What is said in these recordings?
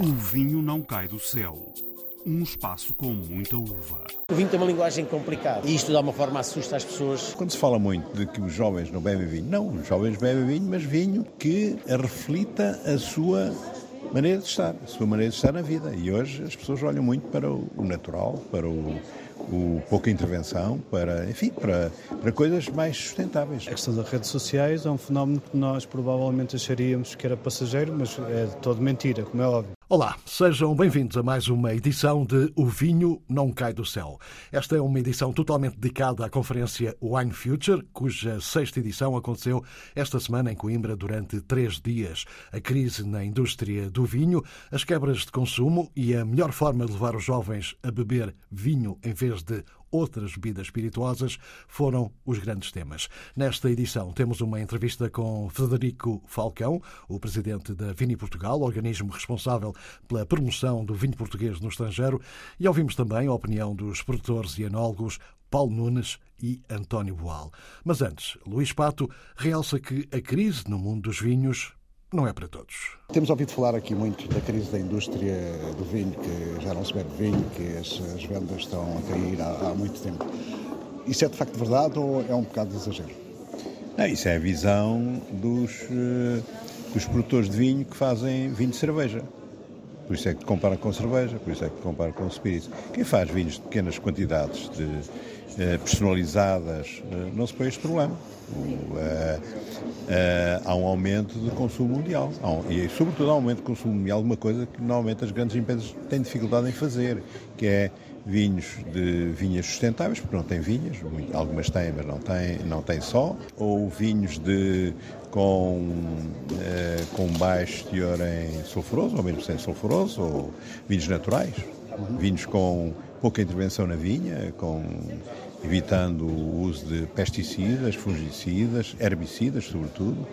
O vinho não cai do céu. Um espaço com muita uva. O vinho tem uma linguagem complicada e isto de alguma forma assusta as pessoas. Quando se fala muito de que os jovens não bebem vinho, não, os jovens bebem vinho, mas vinho que reflita a sua maneira de estar, a sua maneira de estar na vida. E hoje as pessoas olham muito para o natural, para o, o pouca intervenção, para, enfim, para, para coisas mais sustentáveis. A questão das redes sociais é um fenómeno que nós provavelmente acharíamos que era passageiro, mas é todo mentira, como é óbvio. Olá, sejam bem-vindos a mais uma edição de O Vinho Não Cai do Céu. Esta é uma edição totalmente dedicada à conferência Wine Future, cuja sexta edição aconteceu esta semana em Coimbra durante três dias. A crise na indústria do vinho, as quebras de consumo e a melhor forma de levar os jovens a beber vinho em vez de outras bebidas espirituosas foram os grandes temas. Nesta edição temos uma entrevista com Frederico Falcão, o presidente da Vini Portugal, organismo responsável pela promoção do vinho português no estrangeiro, e ouvimos também a opinião dos produtores e enólogos Paulo Nunes e António Boal. Mas antes, Luís Pato realça que a crise no mundo dos vinhos não é para todos. Temos ouvido falar aqui muito da crise da indústria do vinho, que já não se bebe vinho, que as, as vendas estão a cair há, há, muito tempo. Isso é de facto verdade ou é um bocado de exagero? Não, isso é a visão dos, uh, dos produtores de vinho que fazem vinho de cerveja. Por isso é que compara com cerveja, por isso é que compara com espírito. Quem faz vinhos de pequenas quantidades, de, personalizadas, uh, não se põe este problema. Uh, há um aumento de consumo mundial. E, sobretudo, há um aumento de consumo mundial de uma coisa que normalmente as grandes empresas têm dificuldade em fazer, que é vinhos de vinhas sustentáveis, porque não têm vinhas, algumas têm, mas não têm, não têm só, ou vinhos de, com, com baixo teor em sulfuroso, ou mesmo sem sulfuroso, ou vinhos naturais, vinhos com pouca intervenção na vinha, com evitando o uso de pesticidas, fungicidas, herbicidas, sobretudo.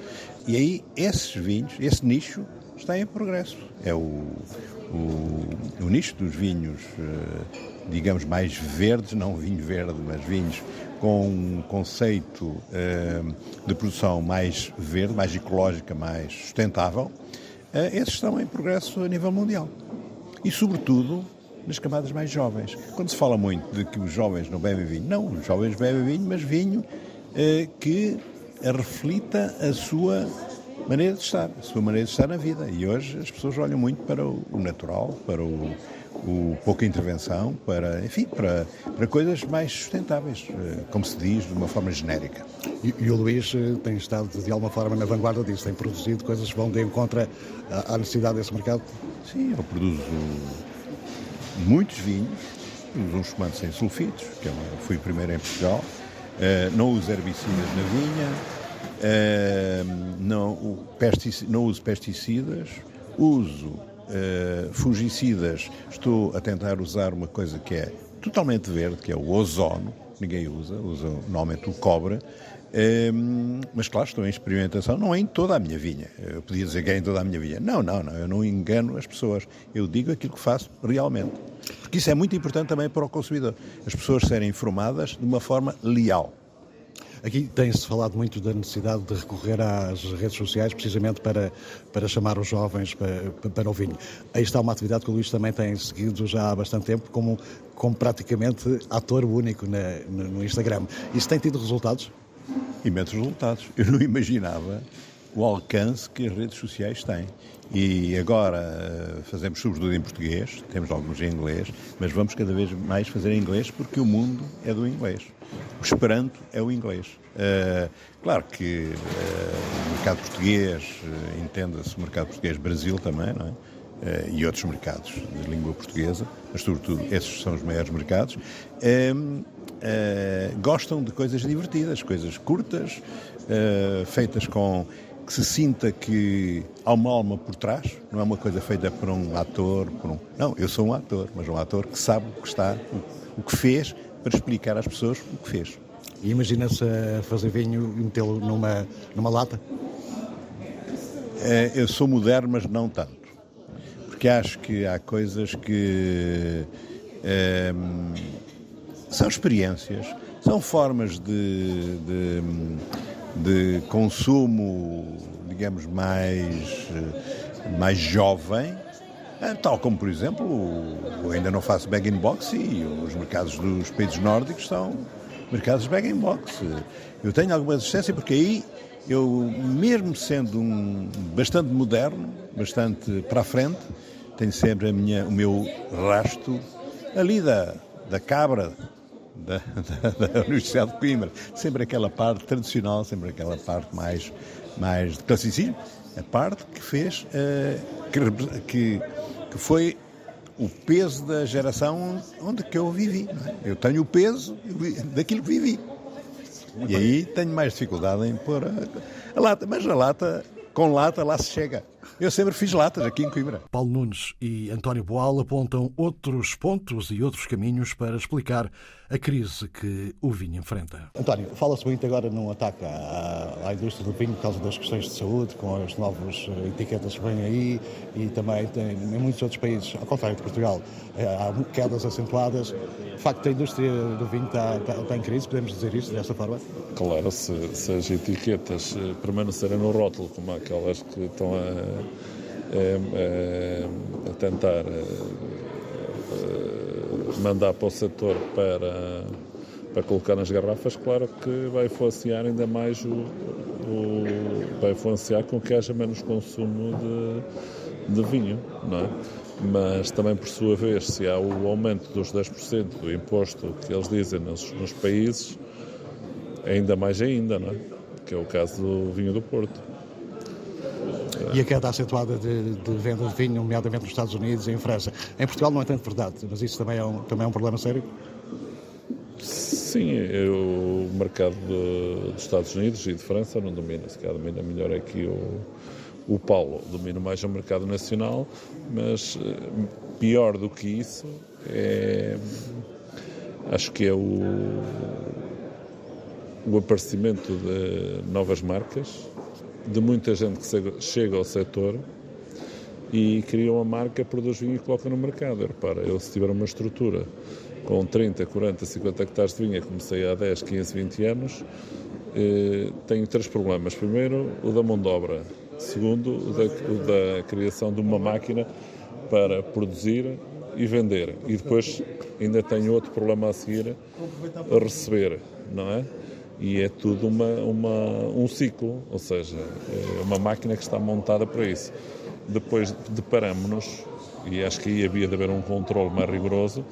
E aí, esses vinhos, esse nicho, está em progresso. É o, o, o nicho dos vinhos, eh, digamos, mais verdes, não vinho verde, mas vinhos com um conceito eh, de produção mais verde, mais ecológica, mais sustentável, eh, esses estão em progresso a nível mundial. E, sobretudo, nas camadas mais jovens. Quando se fala muito de que os jovens não bebem vinho, não, os jovens bebem vinho, mas vinho eh, que reflita a sua maneira de estar, a sua maneira de estar na vida. E hoje as pessoas olham muito para o, o natural, para o, o, pouca intervenção, para, enfim, para, para coisas mais sustentáveis, eh, como se diz, de uma forma genérica. E, e, o Luís eh, tem estado, de alguma forma, na vanguarda disso, tem produzido coisas que vão de encontro à necessidade desse mercado? Sim, eu produzo muitos vinhos, um espumante sem sulfitos, que é fui o primeiro em Portugal, uh, não uso herbicidas na vinha, uh, não, não uso pesticidas, uso uh, fungicidas, estou a tentar usar uma coisa que é totalmente verde, que é o ozono, ninguém usa, usa normalmente o cobre, mas claro, estou em experimentação, não é em toda a minha vinha. Eu podia dizer que é em toda a minha vinha. Não, não, não, eu não engano as pessoas. Eu digo aquilo que faço realmente. Porque isso é muito importante também para o consumidor. As pessoas serem informadas de uma forma leal. Aqui tem-se falado muito da necessidade de recorrer às redes sociais precisamente para, para chamar os jovens para, para o vinho. Aí está uma atividade que o Luís também tem seguido já há bastante tempo como, como praticamente ator único na, no Instagram. Isso tem tido resultados? Imensos resultados. Eu não imaginava o alcance que as redes sociais têm. E agora eh, fazemos sobretudo em português, temos alguns em inglês, mas vamos cada vez mais fazer em inglês porque o mundo é do inglês. O esperanto é o inglês. Uh, claro que uh, o mercado português, uh, entenda-se o mercado português Brasil também, não é? E outros mercados de língua portuguesa, mas sobretudo esses são os maiores mercados. Uh, uh, gostam de coisas divertidas, coisas curtas, uh, feitas com que se sinta que há uma alma por trás, não é uma coisa feita por um ator, por um... Não, eu sou um ator, mas um ator que sabe o que está, o, o que fez, para explicar às pessoas o que fez. E imagina-se fazer vinho e metê-lo numa, numa lata? Uh, eu sou moderno, mas não tanto. Porque acho que há coisas que são experiências, são formas de, de, de consumo, digamos, mais, mais jovem, Ah, tal como, por exemplo, ainda não faço bag-in-box e os mercados dos países nórdicos são mercados bag-in-box. Eu tenho alguma resistência porque aí eu, mesmo sendo um bastante moderno, bastante para a frente, tenho sempre a minha, o meu rasto ali da, da cabra, da, da, da, Universidade de Coimbra. Sempre aquela parte tradicional, sempre aquela parte mais, mais de classicismo. A parte que fez, uh, que, que, foi o peso da geração onde que eu vivi. É? Eu tenho o peso daquilo que vivi. E aí tenho mais dificuldade em pôr a, a lata. Mas a lata, com lata, lá se chega. Eu sempre fiz latas aqui em Coimbra. Paulo Nunes e António Boal apontam outros pontos e outros caminhos para explicar a crise que o vinho enfrenta. António, fala-se muito agora num ataque à, à, indústria do vinho por causa das questões de saúde, com as novas eh, etiquetas que vêm aí e também tem, em muitos outros países, ao contrário de Portugal, eh, há quedas acentuadas. De facto, a indústria do vinho está, está, está em crise, podemos dizer isto desta forma? Claro, se, se as etiquetas eh, permanecerem no rótulo, como aquelas que estão a, a, a tentar mandar para o setor para, para colocar nas garrafas, claro que vai influenciar ainda mais o, o vai influenciar com que haja menos consumo de, de vinho, não é? Mas também, por sua vez, se há o aumento dos 10% do imposto que eles dizem nos, nos países, ainda mais ainda, não é? Que é o caso do vinho do Porto. E a queda acentuada de, de venda de vinho, nomeadamente nos Estados Unidos e em França. Em Portugal não é tanto verdade, mas isso também é um, também é um problema sério? Sim, eu, o mercado de, dos Estados Unidos e de França não domina, se calhar domina melhor aqui o, o Paulo, domina mais o mercado nacional, mas eh, pior do que isso é acho que é o, o aparecimento de novas marcas de muita gente que chega ao setor e cria uma marca, produz vinho e coloca no mercado. Eu, repara, eu se tiver uma estrutura com 30, 40, 50 hectares de vinho, comecei há 10, 15, 20 anos, eh, tenho três problemas. Primeiro, o da mão de obra. Segundo, o da, o da criação de uma máquina para produzir e vender. E depois ainda tenho outro problema a seguir, a receber, não é? E é tudo uma, uma, um ciclo, ou seja, é uma máquina que está montada para isso. Depois deparamos-nos, e acho que aí havia de haver um controle mais rigoroso,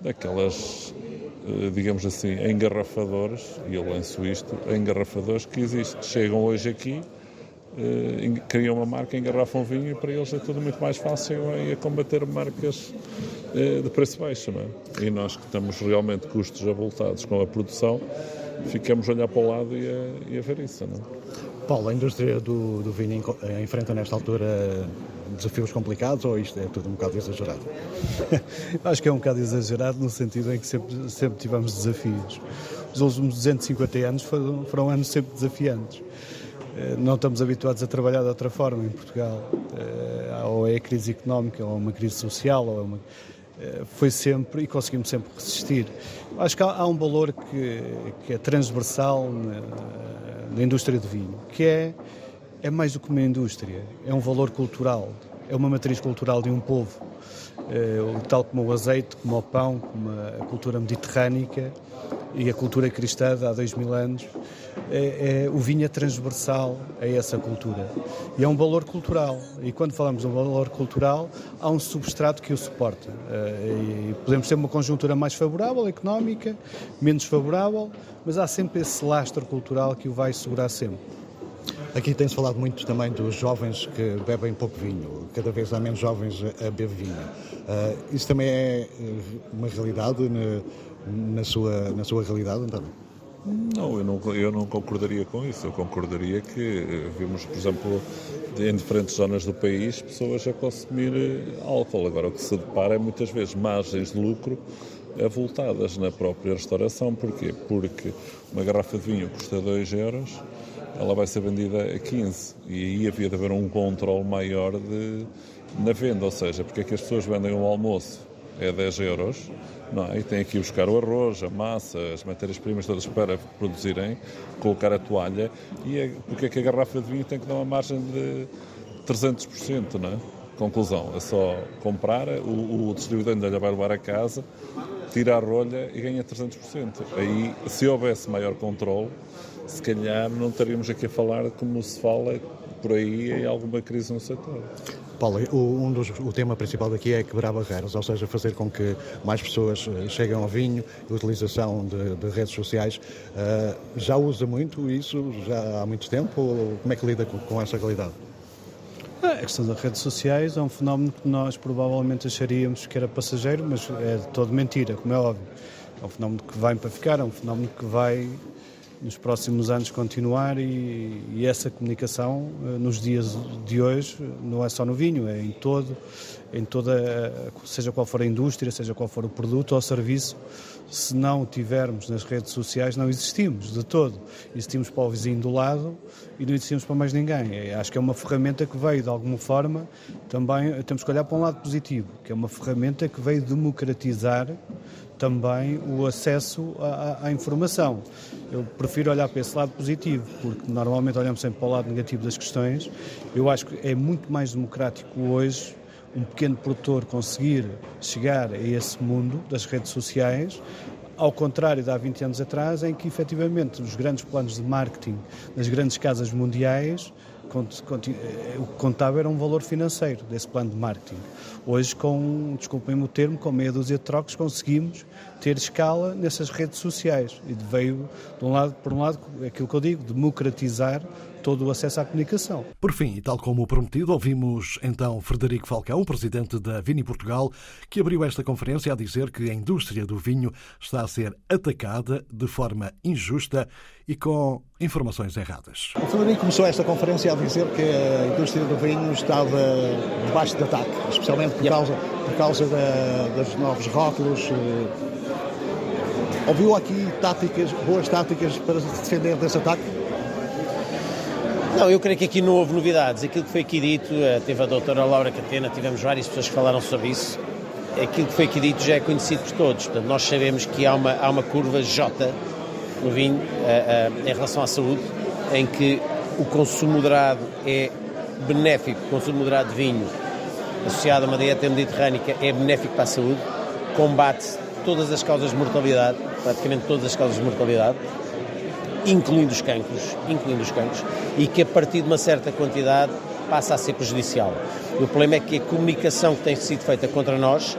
daquelas, eh, digamos assim, engarrafadores, e eu lanço isto, engarrafadores que existem. Chegam hoje aqui, eh, criam uma marca, engarrafam vinho e para eles é tudo muito mais fácil a combater marcas eh, de preço baixo. Não é? E nós que temos realmente custos avultados com a produção, ficamos a olhar para o lado e a, e a ver isso. Não? É? Paulo, a indústria do, do vinho eh, enfrenta nesta altura desafios complicados ou isto é tudo um bocado exagerado? Acho que é um bocado exagerado no sentido em que sempre, sempre tivemos desafios. Os últimos 250 anos foram, foram anos sempre desafiantes. Eh, não estamos habituados a trabalhar de outra forma em Portugal. Eh, ou é crise económica, ou é uma crise social, ou é uma foi sempre e conseguimos sempre resistir. Acho que há, há um valor que, que é transversal na, na, indústria do vinho, que é, é mais do que uma indústria, é um valor cultural, é uma matriz cultural de um povo, é, tal como o azeite, como o pão, como a cultura mediterrânica e a cultura cristã de há dois mil anos é, é, o vinho é transversal a essa cultura. E é um valor cultural. E quando falamos de um valor cultural, há um substrato que o suporta. Eh, e podemos ter uma conjuntura mais favorável, económica, menos favorável, mas há sempre esse lastro cultural que o vai segurar sempre. Aqui tem-se falado muito também dos jovens que bebem pouco vinho, cada vez há menos jovens a beber vinho. Uh, isso também é eh, uma realidade na, sua, na sua realidade, António? Não eu, não, eu não concordaria com isso. Eu concordaria que eh, vimos, por exemplo, em diferentes zonas do país, pessoas a consumir eh, álcool. Agora, o que se depara é muitas vezes margens de lucro avultadas na própria restauração. Porquê? Porque uma garrafa de vinho custa 2 euros, ela vai ser vendida a 15. E aí havia de haver um controle maior de, na venda. Ou seja, porque é que as pessoas vendem um almoço é 10 euros não, é? e tem aqui buscar o arroz, a massa, as matérias-primas todas para produzirem, colocar a toalha. E é, porque é que a garrafa de vinho tem que dar uma margem de 300%, não é? Conclusão, é só comprar, o, o distribuidor ainda vai levar a casa, tira a rolha e ganha 300%. Aí, se houvesse maior controle, se calhar não estaríamos aqui a falar como se fala por aí em alguma crise no setor. Paulo, o, um dos, o tema principal daqui é quebrar barreiras, ou seja, fazer com que mais pessoas eh, cheguem ao vinho, utilização de, de redes sociais. Uh, já usa muito isso, já há muito tempo? Como é que lida com, com essa realidade? A questão das redes sociais é um fenómeno que nós provavelmente acharíamos que era passageiro, mas é todo mentira, como é óbvio. É um fenómeno que vai para ficar, é um fenómeno que vai nos próximos anos continuar e, e, essa comunicação eh, nos dias de hoje não é só no vinho, é em todo, em toda, seja qual for a indústria, seja qual for o produto ou serviço, se não tivermos nas redes sociais não existimos de todo. Existimos para o vizinho do lado e não existimos para mais ninguém. É, acho que é uma ferramenta que veio de alguma forma também, temos que olhar para um lado positivo, que é uma ferramenta que veio democratizar também o acesso à, à, informação. Eu prefiro olhar para esse lado positivo, porque normalmente olhamos sempre para o lado negativo das questões. Eu acho que é muito mais democrático hoje um pequeno produtor conseguir chegar a esse mundo das redes sociais, ao contrário de há 20 anos atrás, em que efetivamente os grandes planos de marketing das grandes casas mundiais eh, o que contava era um valor financeiro desse plano de marketing. Hoje, com, desculpem-me o termo, com meia dúzia de trocos, conseguimos ter escala nessas redes sociais. E veio, de um lado, por um lado, aquilo que eu digo, democratizar todo o acesso à comunicação. Por fim, e tal como prometido, ouvimos então Frederico Falcão, presidente da Vini Portugal, que abriu esta conferência a dizer que a indústria do vinho está a ser atacada de forma injusta e com informações erradas. O Frederico começou esta conferência a dizer que a indústria do vinho estava debaixo de ataque, especialmente por causa, por causa da, dos novos rótulos. Eh, ouviu aqui táticas, boas táticas para se defender desse ataque? Não, eu creio que aqui não houve novidades. Aquilo que foi aqui dito, eh, teve a doutora Laura Catena, tivemos várias pessoas que falaram sobre isso. Aquilo que foi aqui dito já é conhecido por todos. Portanto, nós sabemos que há uma, há uma curva J no vinho uh, uh, em relação à saúde, em que o consumo moderado é benéfico, o consumo moderado de vinho associado a uma dieta mediterrânica é benéfico para a saúde, combate todas as causas de mortalidade, praticamente todas as causas de mortalidade, incluindo os cancros, incluindo os cancros, e que a partir de uma certa quantidade passa a ser prejudicial. O problema é que a comunicação que tem sido feita contra nós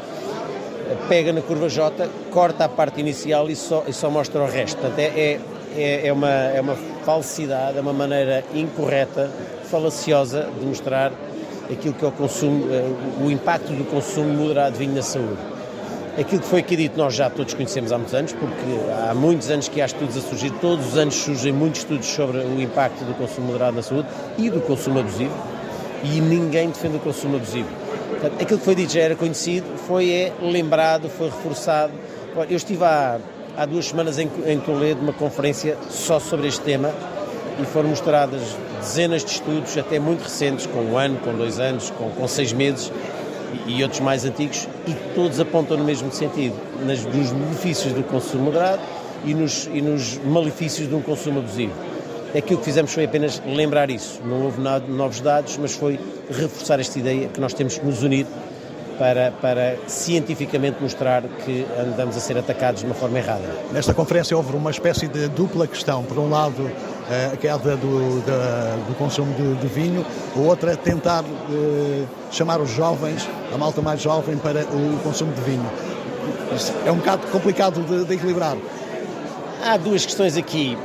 pega na curva J, corta a parte inicial e só, e só mostra o resto. Portanto, é, é, é, uma, é uma falsidade, é uma maneira incorreta, falaciosa de mostrar aquilo que é o consumo, eh, o impacto do consumo moderado de vinho na saúde. Aquilo que foi aqui dito nós já todos conhecemos há muitos anos, porque há muitos anos que há estudos a surgir, todos os anos surgem muitos estudos sobre o impacto do consumo moderado na saúde e do consumo abusivo, e ninguém defende o consumo abusivo. Portanto, aquilo que foi dito já era conhecido, foi é, lembrado, foi reforçado. Eu estive há, há duas semanas em, em Toledo, numa conferência só sobre este tema, e foram mostradas dezenas de estudos, até muito recentes, com um ano, com dois anos, com, com seis meses, e outros mais antigos, e todos apontam no mesmo sentido, nas, nos benefícios do consumo moderado e nos, e nos malefícios de um consumo abusivo. Aquilo que fizemos foi apenas lembrar isso. Não houve nada, novos dados, mas foi reforçar esta ideia que nós temos que nos unir para, para cientificamente mostrar que andamos a ser atacados de uma forma errada. Nesta conferência houve uma espécie de dupla questão. Por um lado, a queda do, da, do consumo de, de, vinho, a outra é tentar eh, chamar os jovens, a malta mais jovem, para o consumo de vinho. é um bocado complicado de, de equilibrar. Há duas questões aqui.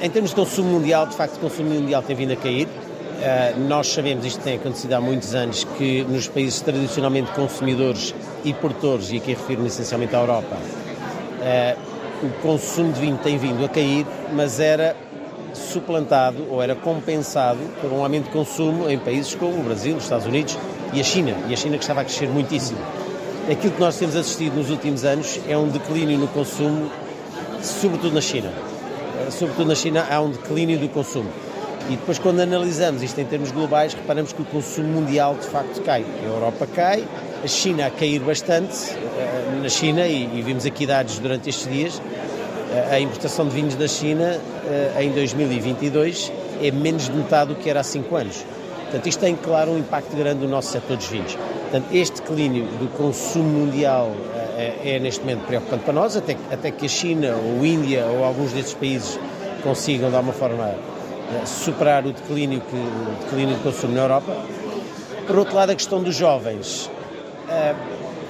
Em termos de consumo mundial, de facto, o consumo mundial tem vindo a cair. Uh, nós sabemos, isto tem acontecido há muitos anos, que nos países tradicionalmente consumidores e produtores, e aqui refiro-me essencialmente à Europa, uh, o consumo de vinho tem vindo a cair, mas era suplantado ou era compensado por um aumento de consumo em países como o Brasil, os Estados Unidos e a China, e a China que estava a crescer muitíssimo. Aquilo que nós temos assistido nos últimos anos é um declínio no consumo, sobretudo na China. Eh, sobretudo na China há um declínio do consumo. E depois, quando analisamos isto em termos globais, reparamos que o consumo mundial de facto cai. A Europa cai, a China a cair bastante, eh, na China, e, vimos aqui dados durante estes dias, a importação de vinhos da China em 2022 é menos de metade do que era há 5 anos. Portanto, isto tem, claro, um impacto grande no nosso setor dos vinhos. Portanto, este declínio do consumo mundial é, é, neste momento preocupante para nós, até, até que a China ou a Índia ou alguns destes países consigam, de alguma forma, superar o declínio, que, o declínio do consumo na Europa. Por outro lado, a questão dos jovens.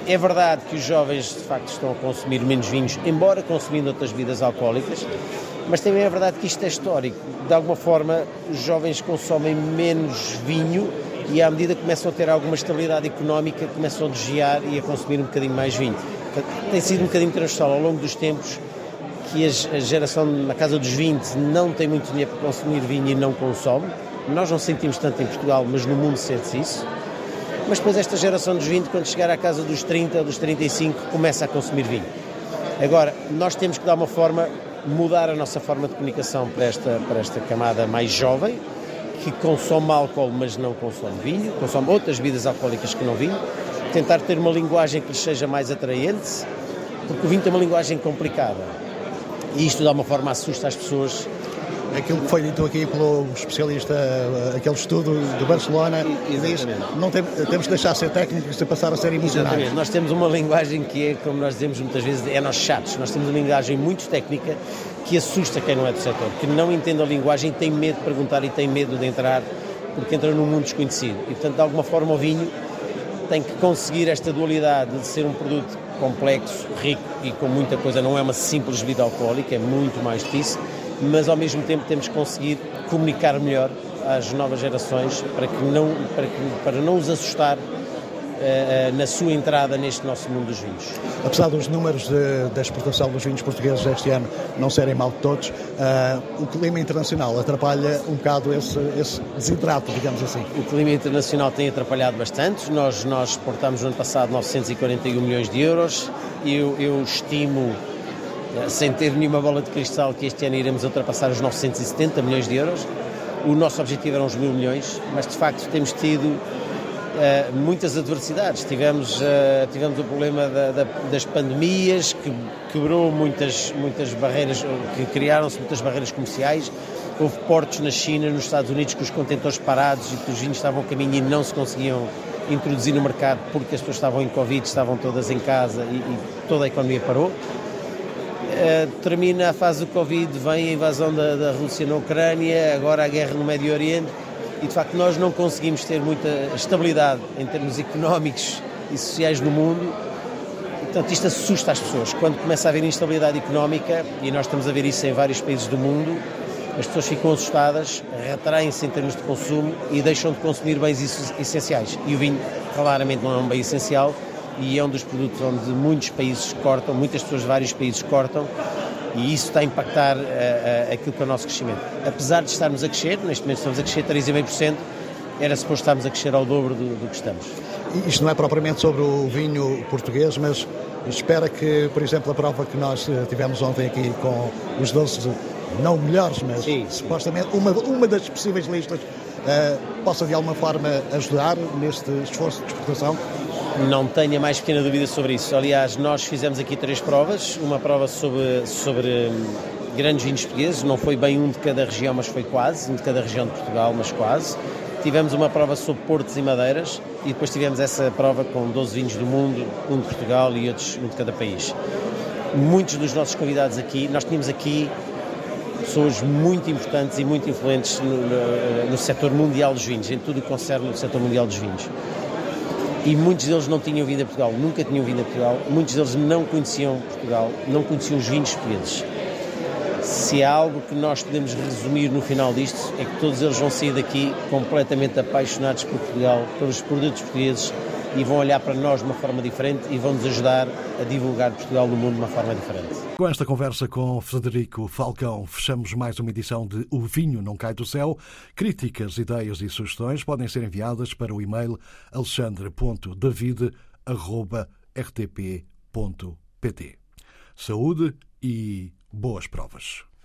É verdade que os jovens, de facto, estão a consumir menos vinhos, embora consumindo outras bebidas alcoólicas, mas também é verdade que isto é histórico. De alguma forma, os jovens consomem menos vinho e, à medida que começam a ter alguma estabilidade económica, começam a desviar e a consumir um bocadinho mais vinho. Tem sido um bocadinho transversal ao longo dos tempos que a geração na casa dos 20 não tem muito dinheiro para consumir vinho e não consome. Nós não sentimos tanto em Portugal, mas no mundo sente-se isso. Mas depois esta geração dos 20, quando chegar à casa dos 30, dos 35, começa a consumir vinho. Agora, nós temos que dar uma forma, mudar a nossa forma de comunicação para esta, para esta camada mais jovem, que consome álcool, mas não consome vinho, consome outras bebidas alcoólicas que não vinho, tentar ter uma linguagem que lhes seja mais atraente, porque o vinho tem uma linguagem complicada. E isto, de alguma forma, assusta as pessoas aquilo que foi dito aqui pelo especialista, aquele estudo de Barcelona, diz não tem, temos que deixar de ser técnicos e passar a ser emocionais. Exatamente. Nós temos uma linguagem que é, como nós dizemos muitas vezes, é nós chatos. Nós temos uma linguagem muito técnica que assusta quem não é do setor, que não entende a linguagem, tem medo de perguntar e tem medo de entrar, porque entra num mundo desconhecido. E, portanto, de alguma forma, o vinho tem que conseguir esta dualidade de ser um produto complexo, rico e com muita coisa. Não é uma simples bebida alcoólica, é muito mais que isso mas ao mesmo tempo temos que conseguir comunicar melhor às novas gerações para, que não, para, que, para não os assustar Uh, na sua entrada neste nosso mundo dos vinhos. Apesar dos números da exportação dos vinhos portugueses este ano não serem mal de todos, uh, o clima internacional atrapalha um bocado esse, esse desidrato, digamos assim. O clima internacional tem atrapalhado bastante. Nós, nós exportámos no ano passado 941 milhões de euros. Eu, eu estimo sem ter nenhuma bola de cristal, que este ano iremos ultrapassar os 970 milhões de euros. O nosso objetivo eram os mil milhões, mas de facto temos tido uh, muitas adversidades. Tivemos, uh, tivemos o problema da, da, das pandemias, que quebrou muitas, muitas barreiras, que criaram-se muitas barreiras comerciais. Houve portos na China, nos Estados Unidos, com os contentores parados e que os vinhos estavam a caminho e não se conseguiam introduzir no mercado porque as pessoas estavam em Covid, estavam todas em casa e, e toda a economia parou. Uh, termina a fase do Covid, vem a invasão da, da, Rússia na Ucrânia, agora a guerra no Médio Oriente e de facto nós não conseguimos ter muita estabilidade em termos económicos e sociais no mundo. Portanto, isto assusta as pessoas. Quando começa a haver instabilidade económica, e nós estamos a ver isso em vários países do mundo, as pessoas ficam assustadas, retraem-se em termos de consumo e deixam de consumir bens essenciais. E o vinho claramente não é um bem essencial, e é um dos produtos onde muitos países cortam, muitas pessoas de vários países cortam e isso está a impactar uh, uh, aquilo que é o nosso crescimento. Apesar de estarmos a crescer, neste momento estamos a crescer 3,5%, era suposto estarmos a crescer ao dobro do, do que estamos. Isto não é propriamente sobre o vinho português, mas espera que, por exemplo, a prova que nós eh, tivemos ontem aqui com os doces, não melhores, mas sim, supostamente sim. Uma, uma das possíveis listas, uh, possa de alguma forma ajudar neste esforço de exportação? Não tenho a mais pequena dúvida sobre isso. Aliás, nós fizemos aqui três provas. Uma prova sobre, sobre hum, grandes vinhos portugueses. Não foi bem um de cada região, mas foi quase. Um de cada região de Portugal, mas quase. Tivemos uma prova sobre portos e madeiras. E depois tivemos essa prova com 12 vinhos do mundo, um de Portugal e outros um de cada país. Muitos dos nossos convidados aqui, nós tínhamos aqui pessoas muito importantes e muito influentes no, no, no setor mundial dos vinhos, em tudo o que concerne o setor mundial dos vinhos e muitos deles não tinham vindo a Portugal, nunca tinham vindo a Portugal, muitos deles não conheciam Portugal, não conheciam os vinhos portugueses. Se há algo que nós podemos resumir no final disto, é que todos eles vão sair daqui completamente apaixonados por Portugal, pelos produtos portugueses e vão olhar para nós de uma forma diferente e vão nos ajudar a divulgar Portugal no mundo de uma forma diferente. Com esta conversa com Frederico Falcão, fechamos mais uma edição de O Vinho Não Cai do Céu. Críticas, ideias e sugestões podem ser enviadas para o e-mail alexandre.david.rtp.pt. Saúde e boas provas.